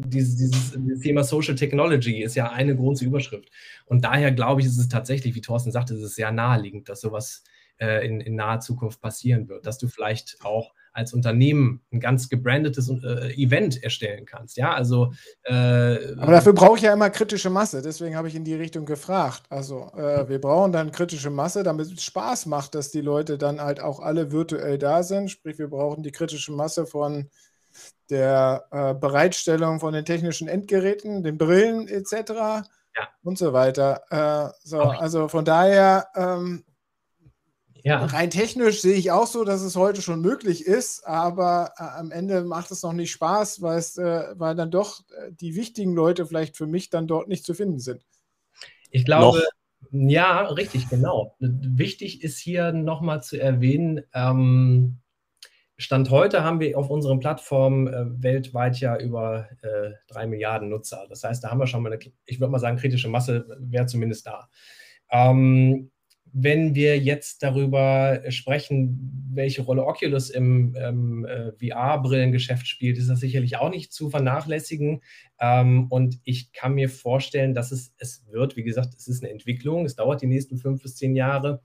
dieses, dieses, dieses, Thema Social Technology ist ja eine große Überschrift. Und daher glaube ich, ist es tatsächlich, wie Thorsten sagte, ist es sehr naheliegend, dass sowas äh, in, in naher Zukunft passieren wird, dass du vielleicht auch als Unternehmen ein ganz gebrandetes äh, Event erstellen kannst. Ja, also. Äh, Aber dafür brauche ich ja immer kritische Masse. Deswegen habe ich in die Richtung gefragt. Also, äh, wir brauchen dann kritische Masse, damit es Spaß macht, dass die Leute dann halt auch alle virtuell da sind. Sprich, wir brauchen die kritische Masse von der äh, Bereitstellung von den technischen Endgeräten, den Brillen etc. Ja. und so weiter. Äh, so, also von daher. Ähm, ja. Rein technisch sehe ich auch so, dass es heute schon möglich ist, aber äh, am Ende macht es noch nicht Spaß, weil, es, äh, weil dann doch äh, die wichtigen Leute vielleicht für mich dann dort nicht zu finden sind. Ich glaube, noch. ja, richtig, genau. Wichtig ist hier nochmal zu erwähnen, ähm, Stand heute haben wir auf unseren Plattformen äh, weltweit ja über äh, drei Milliarden Nutzer. Das heißt, da haben wir schon mal eine, ich würde mal sagen, kritische Masse wäre zumindest da. Ähm, wenn wir jetzt darüber sprechen, welche Rolle Oculus im ähm, äh, VR-Brillengeschäft spielt, ist das sicherlich auch nicht zu vernachlässigen. Ähm, und ich kann mir vorstellen, dass es, es wird, wie gesagt, es ist eine Entwicklung, es dauert die nächsten fünf bis zehn Jahre.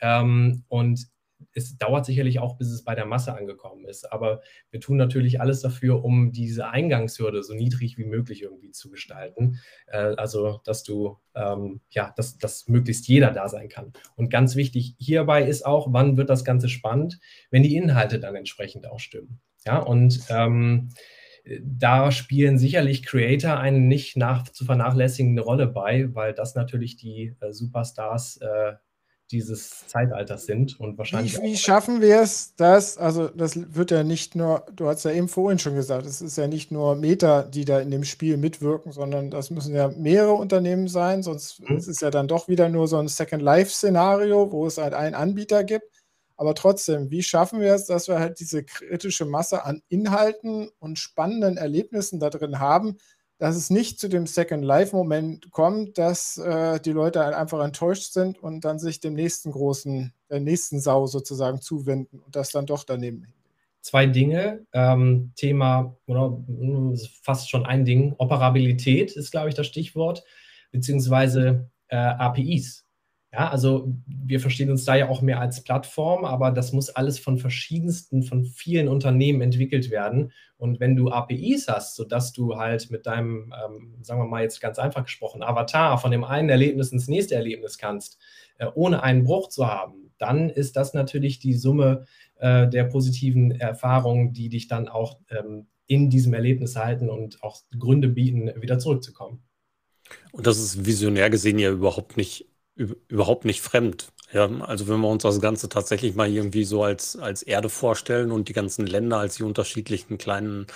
Ähm, und es dauert sicherlich auch, bis es bei der Masse angekommen ist. Aber wir tun natürlich alles dafür, um diese Eingangshürde so niedrig wie möglich irgendwie zu gestalten. Äh, also, dass du, ähm, ja, dass, dass möglichst jeder da sein kann. Und ganz wichtig hierbei ist auch, wann wird das Ganze spannend, wenn die Inhalte dann entsprechend auch stimmen. Ja, und ähm, da spielen sicherlich Creator eine nicht nach, zu vernachlässigende Rolle bei, weil das natürlich die äh, Superstars äh, dieses Zeitalters sind und wahrscheinlich. Wie, wie schaffen wir es, dass, also das wird ja nicht nur, du hast ja eben vorhin schon gesagt, es ist ja nicht nur Meta, die da in dem Spiel mitwirken, sondern das müssen ja mehrere Unternehmen sein, sonst mhm. ist es ja dann doch wieder nur so ein Second Life-Szenario, wo es halt einen Anbieter gibt. Aber trotzdem, wie schaffen wir es, dass wir halt diese kritische Masse an Inhalten und spannenden Erlebnissen da drin haben, dass es nicht zu dem Second Life-Moment kommt, dass äh, die Leute einfach enttäuscht sind und dann sich dem nächsten großen, der nächsten Sau sozusagen zuwenden und das dann doch daneben Zwei Dinge. Ähm, Thema, oder hm, fast schon ein Ding, Operabilität ist, glaube ich, das Stichwort, beziehungsweise äh, APIs. Ja, also wir verstehen uns da ja auch mehr als Plattform, aber das muss alles von verschiedensten, von vielen Unternehmen entwickelt werden. Und wenn du APIs hast, sodass du halt mit deinem, ähm, sagen wir mal jetzt ganz einfach gesprochen, Avatar von dem einen Erlebnis ins nächste Erlebnis kannst, äh, ohne einen Bruch zu haben, dann ist das natürlich die Summe äh, der positiven Erfahrungen, die dich dann auch ähm, in diesem Erlebnis halten und auch Gründe bieten, wieder zurückzukommen. Und das ist visionär gesehen ja überhaupt nicht, überhaupt nicht fremd. Ja, also wenn wir uns das Ganze tatsächlich mal irgendwie so als, als Erde vorstellen und die ganzen Länder als die unterschiedlichen kleinen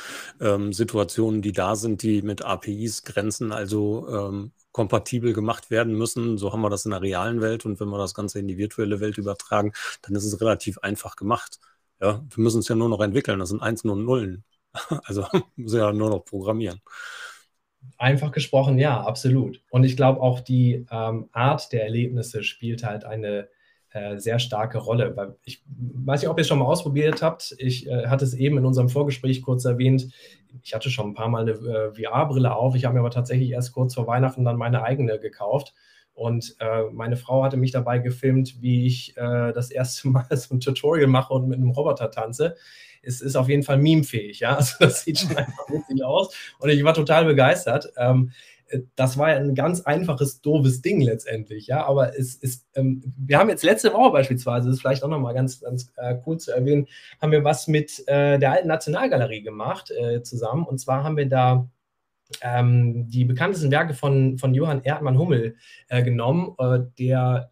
ähm, Situationen, die da sind, die mit APIs grenzen, also ähm, kompatibel gemacht werden müssen. So haben wir das in der realen Welt und wenn wir das Ganze in die virtuelle Welt übertragen, dann ist es relativ einfach gemacht. Ja, wir müssen es ja nur noch entwickeln. Das sind Einsen und Nullen. Also müssen ja nur noch programmieren. Einfach gesprochen, ja, absolut. Und ich glaube auch die ähm, Art der Erlebnisse spielt halt eine äh, sehr starke Rolle. Weil ich weiß nicht, ob ihr es schon mal ausprobiert habt. Ich äh, hatte es eben in unserem Vorgespräch kurz erwähnt. Ich hatte schon ein paar Mal eine äh, VR-Brille auf. Ich habe mir aber tatsächlich erst kurz vor Weihnachten dann meine eigene gekauft. Und äh, meine Frau hatte mich dabei gefilmt, wie ich äh, das erste Mal so ein Tutorial mache und mit einem Roboter tanze es ist auf jeden Fall memefähig. Ja? Also das sieht schon einfach witzig aus. Und ich war total begeistert. Ähm, das war ja ein ganz einfaches, doofes Ding letztendlich, ja. Aber es ist, ähm, wir haben jetzt letzte Woche beispielsweise, das ist vielleicht auch nochmal ganz, ganz äh, cool zu erwähnen, haben wir was mit äh, der alten Nationalgalerie gemacht äh, zusammen. Und zwar haben wir da ähm, die bekanntesten Werke von, von Johann Erdmann Hummel äh, genommen, äh, der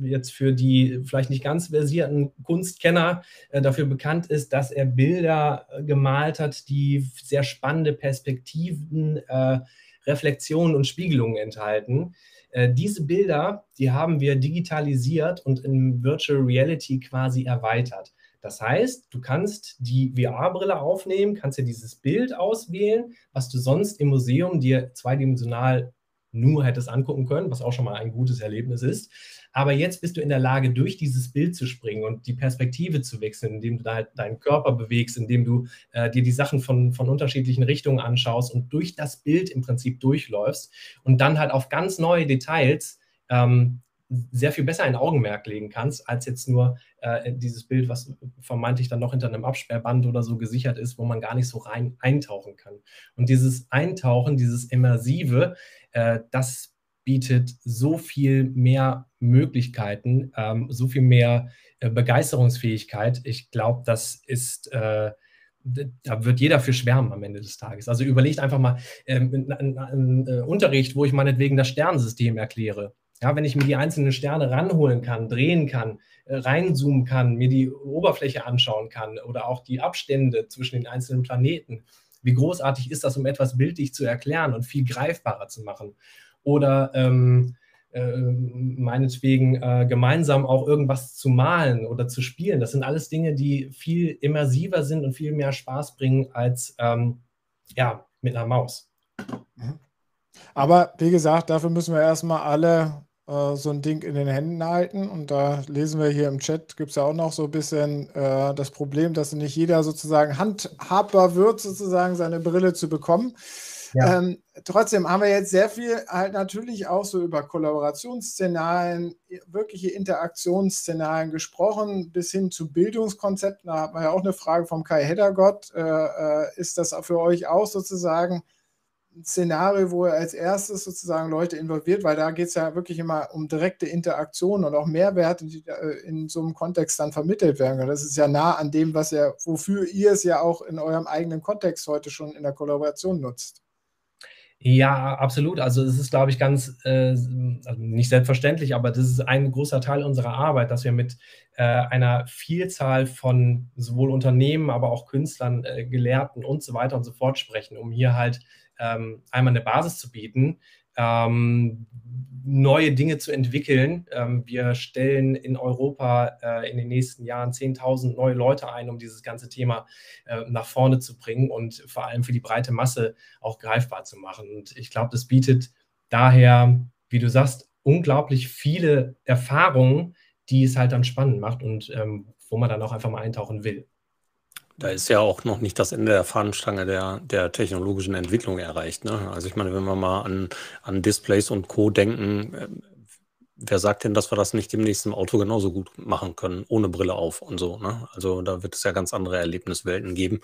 jetzt für die vielleicht nicht ganz versierten Kunstkenner äh, dafür bekannt ist, dass er Bilder äh, gemalt hat, die sehr spannende Perspektiven, äh, Reflexionen und Spiegelungen enthalten. Äh, diese Bilder, die haben wir digitalisiert und in Virtual Reality quasi erweitert. Das heißt, du kannst die VR-Brille aufnehmen, kannst dir dieses Bild auswählen, was du sonst im Museum dir zweidimensional nur hättest angucken können, was auch schon mal ein gutes Erlebnis ist. Aber jetzt bist du in der Lage, durch dieses Bild zu springen und die Perspektive zu wechseln, indem du da halt deinen Körper bewegst, indem du äh, dir die Sachen von, von unterschiedlichen Richtungen anschaust und durch das Bild im Prinzip durchläufst und dann halt auf ganz neue Details ähm, sehr viel besser ein Augenmerk legen kannst, als jetzt nur äh, dieses Bild, was vermeintlich dann noch hinter einem Absperrband oder so gesichert ist, wo man gar nicht so rein eintauchen kann. Und dieses Eintauchen, dieses Immersive, äh, das bietet so viel mehr Möglichkeiten, ähm, so viel mehr äh, Begeisterungsfähigkeit. Ich glaube, das ist, äh, da wird jeder für schwärmen am Ende des Tages. Also überlegt einfach mal ähm, einen äh, Unterricht, wo ich meinetwegen das Sternensystem erkläre. Ja, wenn ich mir die einzelnen Sterne ranholen kann, drehen kann, äh, reinzoomen kann, mir die Oberfläche anschauen kann oder auch die Abstände zwischen den einzelnen Planeten. Wie großartig ist das, um etwas bildlich zu erklären und viel greifbarer zu machen? oder ähm, äh, meinetwegen äh, gemeinsam auch irgendwas zu malen oder zu spielen. Das sind alles Dinge, die viel immersiver sind und viel mehr Spaß bringen als ähm, ja, mit einer Maus. Mhm. Aber wie gesagt, dafür müssen wir erstmal alle äh, so ein Ding in den Händen halten. Und da lesen wir hier im Chat, gibt es ja auch noch so ein bisschen äh, das Problem, dass nicht jeder sozusagen handhabbar wird, sozusagen seine Brille zu bekommen. Ja. Ähm, trotzdem haben wir jetzt sehr viel halt natürlich auch so über Kollaborationsszenarien, wirkliche Interaktionsszenarien gesprochen, bis hin zu Bildungskonzepten. Da hat man ja auch eine Frage vom Kai Heddergott. Äh, äh, ist das für euch auch sozusagen Szenario, wo er als erstes sozusagen Leute involviert, weil da geht es ja wirklich immer um direkte Interaktion und auch Mehrwerte, die äh, in so einem Kontext dann vermittelt werden können. Das ist ja nah an dem, was ihr, wofür ihr es ja auch in eurem eigenen Kontext heute schon in der Kollaboration nutzt. Ja, absolut. Also es ist, glaube ich, ganz äh, also nicht selbstverständlich, aber das ist ein großer Teil unserer Arbeit, dass wir mit äh, einer Vielzahl von sowohl Unternehmen, aber auch Künstlern, äh, Gelehrten und so weiter und so fort sprechen, um hier halt ähm, einmal eine Basis zu bieten, ähm, neue Dinge zu entwickeln. Ähm, wir stellen in Europa äh, in den nächsten Jahren 10.000 neue Leute ein, um dieses ganze Thema äh, nach vorne zu bringen und vor allem für die breite Masse auch greifbar zu machen. Und ich glaube, das bietet daher, wie du sagst, unglaublich viele Erfahrungen, die es halt dann spannend macht und ähm, wo man dann auch einfach mal eintauchen will. Da ist ja auch noch nicht das Ende der Fahnenstange der, der technologischen Entwicklung erreicht. Ne? Also ich meine, wenn wir mal an, an Displays und Co. denken, äh, wer sagt denn, dass wir das nicht demnächst im Auto genauso gut machen können, ohne Brille auf und so. Ne? Also da wird es ja ganz andere Erlebniswelten geben.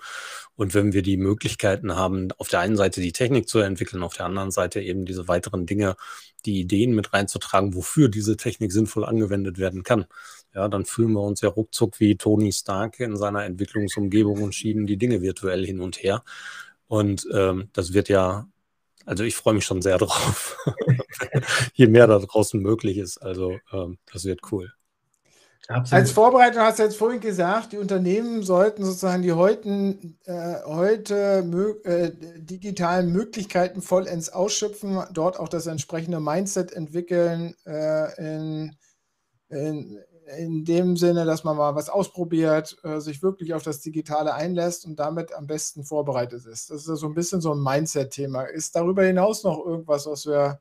Und wenn wir die Möglichkeiten haben, auf der einen Seite die Technik zu entwickeln, auf der anderen Seite eben diese weiteren Dinge, die Ideen mit reinzutragen, wofür diese Technik sinnvoll angewendet werden kann, ja, dann fühlen wir uns ja ruckzuck wie Tony Stark in seiner Entwicklungsumgebung und schieben die Dinge virtuell hin und her. Und ähm, das wird ja, also ich freue mich schon sehr drauf, je mehr da draußen möglich ist. Also ähm, das wird cool. Absolut. Als Vorbereitung hast du jetzt vorhin gesagt, die Unternehmen sollten sozusagen die heutigen, äh, heute mö äh, digitalen Möglichkeiten vollends ausschöpfen, dort auch das entsprechende Mindset entwickeln, äh, in, in, in dem Sinne, dass man mal was ausprobiert, äh, sich wirklich auf das Digitale einlässt und damit am besten vorbereitet ist. Das ist so ein bisschen so ein Mindset-Thema. Ist darüber hinaus noch irgendwas, was wir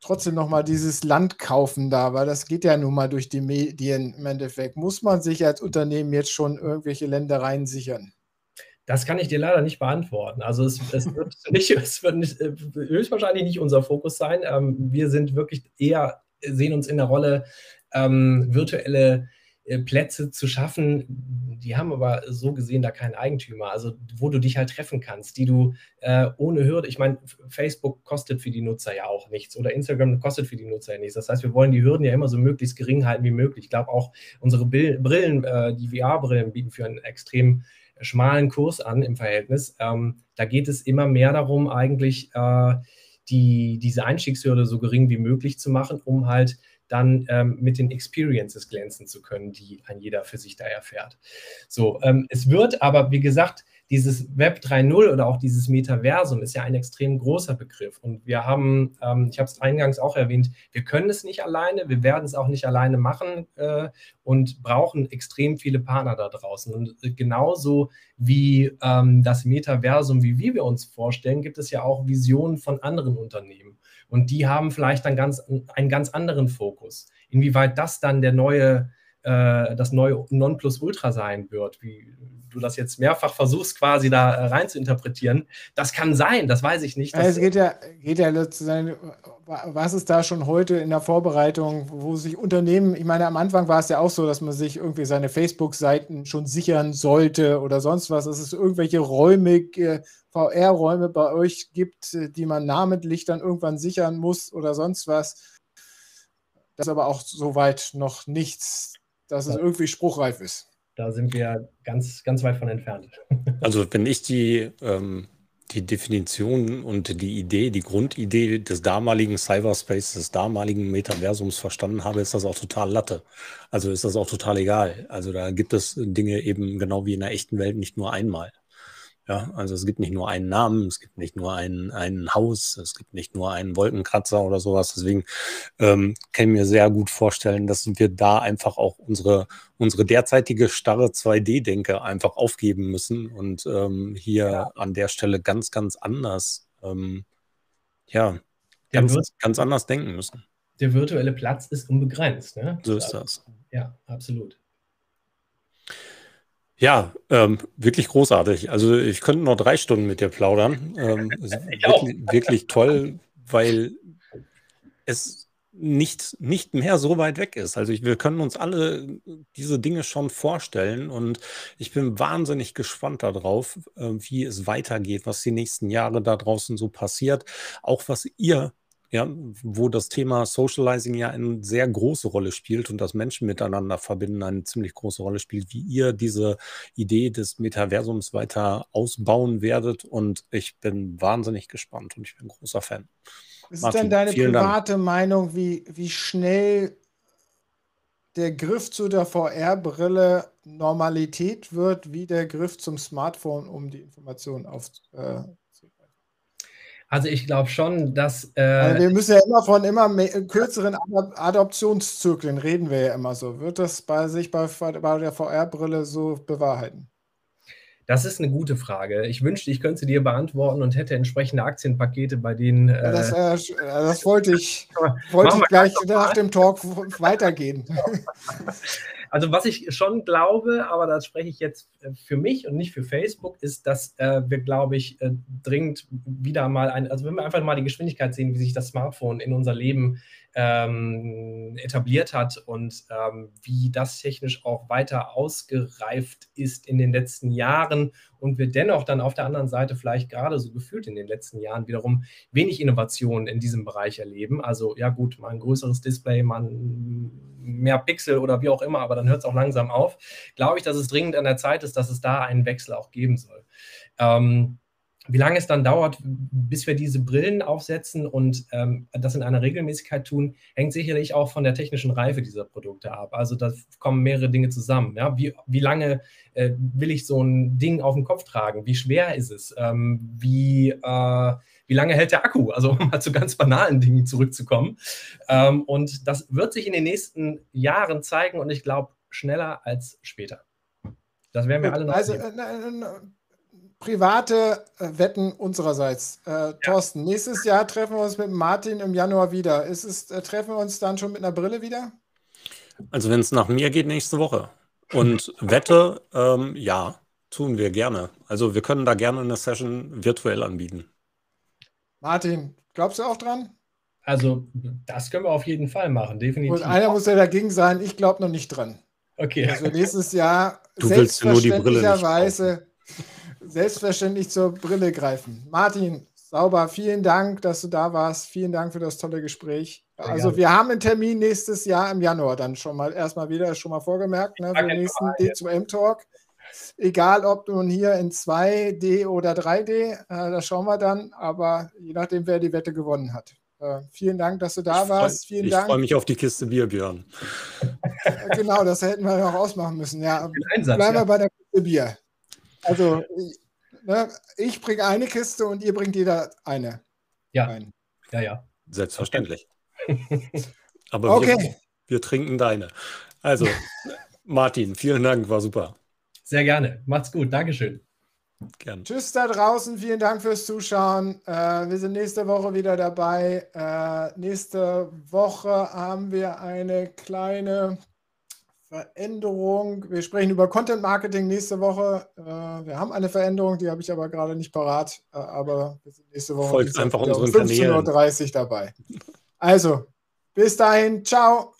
trotzdem nochmal dieses Land kaufen da, weil das geht ja nun mal durch die Medien im Endeffekt. Muss man sich als Unternehmen jetzt schon irgendwelche Ländereien sichern? Das kann ich dir leider nicht beantworten. Also es, es wird, nicht, es wird nicht, äh, höchstwahrscheinlich nicht unser Fokus sein. Ähm, wir sind wirklich eher, sehen uns in der Rolle, ähm, virtuelle äh, Plätze zu schaffen, die haben aber so gesehen da keinen Eigentümer, also wo du dich halt treffen kannst, die du äh, ohne Hürde, ich meine, Facebook kostet für die Nutzer ja auch nichts oder Instagram kostet für die Nutzer ja nichts. Das heißt, wir wollen die Hürden ja immer so möglichst gering halten wie möglich. Ich glaube auch unsere Brillen, äh, die VR-Brillen bieten für einen extrem schmalen Kurs an im Verhältnis. Ähm, da geht es immer mehr darum, eigentlich äh, die, diese Einstiegshürde so gering wie möglich zu machen, um halt dann ähm, mit den Experiences glänzen zu können, die ein jeder für sich da erfährt. So, ähm, es wird aber, wie gesagt, dieses Web 3.0 oder auch dieses Metaversum ist ja ein extrem großer Begriff. Und wir haben, ähm, ich habe es eingangs auch erwähnt, wir können es nicht alleine, wir werden es auch nicht alleine machen äh, und brauchen extrem viele Partner da draußen. Und äh, genauso wie ähm, das Metaversum, wie wir uns vorstellen, gibt es ja auch Visionen von anderen Unternehmen. Und die haben vielleicht dann ganz, einen ganz anderen Fokus. Inwieweit das dann der neue, äh, das neue Nonplusultra sein wird, wie du das jetzt mehrfach versuchst, quasi da äh, rein zu interpretieren. Das kann sein, das weiß ich nicht. es geht ja, geht ja sozusagen, was ist da schon heute in der Vorbereitung, wo sich Unternehmen, ich meine, am Anfang war es ja auch so, dass man sich irgendwie seine Facebook-Seiten schon sichern sollte oder sonst was, dass es irgendwelche Räume VR-Räume bei euch gibt, äh, die man namentlich dann irgendwann sichern muss oder sonst was. Das ist aber auch soweit noch nichts, dass es irgendwie spruchreif ist. Da sind wir ganz, ganz weit von entfernt. Also wenn ich die, ähm, die Definition und die Idee, die Grundidee des damaligen Cyberspace, des damaligen Metaversums verstanden habe, ist das auch total Latte. Also ist das auch total egal. Also da gibt es Dinge eben genau wie in der echten Welt nicht nur einmal. Ja, also es gibt nicht nur einen Namen, es gibt nicht nur ein, ein Haus, es gibt nicht nur einen Wolkenkratzer oder sowas. Deswegen ähm, kann ich mir sehr gut vorstellen, dass wir da einfach auch unsere, unsere derzeitige starre 2D-Denke einfach aufgeben müssen und ähm, hier ja. an der Stelle ganz, ganz anders, ähm, ja, ganz, ganz anders denken müssen. Der virtuelle Platz ist unbegrenzt. Ne? So ist das. Ja, absolut. Ja, ähm, wirklich großartig. Also ich könnte noch drei Stunden mit dir plaudern. Ähm, wirklich, wirklich, toll, weil es nicht, nicht mehr so weit weg ist. Also ich, wir können uns alle diese Dinge schon vorstellen und ich bin wahnsinnig gespannt darauf, äh, wie es weitergeht, was die nächsten Jahre da draußen so passiert, auch was ihr ja, wo das Thema Socializing ja eine sehr große Rolle spielt und das Menschen miteinander verbinden eine ziemlich große Rolle spielt, wie ihr diese Idee des Metaversums weiter ausbauen werdet. Und ich bin wahnsinnig gespannt und ich bin großer Fan. Was ist denn deine private Dank. Meinung, wie, wie schnell der Griff zu der VR-Brille Normalität wird, wie der Griff zum Smartphone, um die Informationen aufzunehmen? Äh, also ich glaube schon, dass. Äh, also wir müssen ja immer von immer mehr, kürzeren Adoptionszyklen reden wir ja immer so. Wird das bei sich bei, bei der VR-Brille so bewahrheiten? Das ist eine gute Frage. Ich wünschte, ich könnte sie dir beantworten und hätte entsprechende Aktienpakete, bei denen. Äh, ja, das, äh, das, wollte ich, wollte ich gleich nach dem Talk weitergehen. Also was ich schon glaube, aber das spreche ich jetzt äh, für mich und nicht für Facebook, ist, dass äh, wir, glaube ich, äh, dringend wieder mal ein, also wenn wir einfach mal die Geschwindigkeit sehen, wie sich das Smartphone in unser Leben ähm, etabliert hat und ähm, wie das technisch auch weiter ausgereift ist in den letzten Jahren und wir dennoch dann auf der anderen Seite vielleicht gerade so gefühlt in den letzten Jahren wiederum wenig Innovationen in diesem Bereich erleben. Also ja gut, mal ein größeres Display, mal mehr Pixel oder wie auch immer, aber dann hört es auch langsam auf. Glaube ich, dass es dringend an der Zeit ist, dass es da einen Wechsel auch geben soll. Ähm, wie lange es dann dauert, bis wir diese Brillen aufsetzen und ähm, das in einer Regelmäßigkeit tun, hängt sicherlich auch von der technischen Reife dieser Produkte ab. Also da kommen mehrere Dinge zusammen. Ja? Wie, wie lange äh, will ich so ein Ding auf dem Kopf tragen? Wie schwer ist es? Ähm, wie, äh, wie lange hält der Akku? Also um mal zu ganz banalen Dingen zurückzukommen. Ähm, und das wird sich in den nächsten Jahren zeigen und ich glaube schneller als später. Das werden wir alle noch also, sehen. Private äh, Wetten unsererseits. Äh, ja. Thorsten, nächstes Jahr treffen wir uns mit Martin im Januar wieder. Ist es, äh, treffen wir uns dann schon mit einer Brille wieder? Also wenn es nach mir geht, nächste Woche. Und Wette, ähm, ja, tun wir gerne. Also wir können da gerne eine Session virtuell anbieten. Martin, glaubst du auch dran? Also das können wir auf jeden Fall machen, definitiv. Und einer muss ja dagegen sein, ich glaube noch nicht dran. Okay. Also nächstes Jahr du selbstverständlicherweise selbstverständlich zur Brille greifen. Martin, sauber, vielen Dank, dass du da warst. Vielen Dank für das tolle Gespräch. also wir haben einen Termin nächstes Jahr im Januar dann schon mal erstmal wieder, schon mal vorgemerkt, ne, für den nächsten D2M-Talk. Egal, ob nun hier in 2D oder 3D, äh, das schauen wir dann, aber je nachdem, wer die Wette gewonnen hat. Äh, vielen Dank, dass du da ich warst. Vielen ich freue mich auf die Kiste Bier, Björn. Äh, genau, das hätten wir noch ausmachen müssen. Ja, Einsatz, bleiben wir ja. bei der Kiste Bier. Also, ne, ich bringe eine Kiste und ihr bringt jeder eine. Ja. Ein. Ja, ja. Selbstverständlich. Aber okay. wir, wir trinken deine. Also, Martin, vielen Dank, war super. Sehr gerne. Macht's gut. Dankeschön. Gerne. Tschüss da draußen, vielen Dank fürs Zuschauen. Äh, wir sind nächste Woche wieder dabei. Äh, nächste Woche haben wir eine kleine Veränderung. Wir sprechen über Content Marketing nächste Woche. Äh, wir haben eine Veränderung, die habe ich aber gerade nicht parat. Äh, aber wir sind nächste Woche Folgt einfach um 15.30 Uhr dabei. Also, bis dahin. Ciao.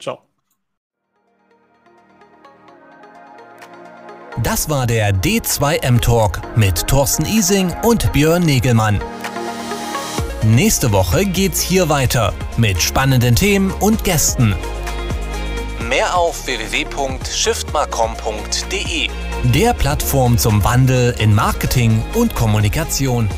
Ciao. Das war der D2M Talk mit Thorsten Ising und Björn Negelmann. Nächste Woche geht's hier weiter mit spannenden Themen und Gästen. Mehr auf www.shiftmarcom.de, der Plattform zum Wandel in Marketing und Kommunikation.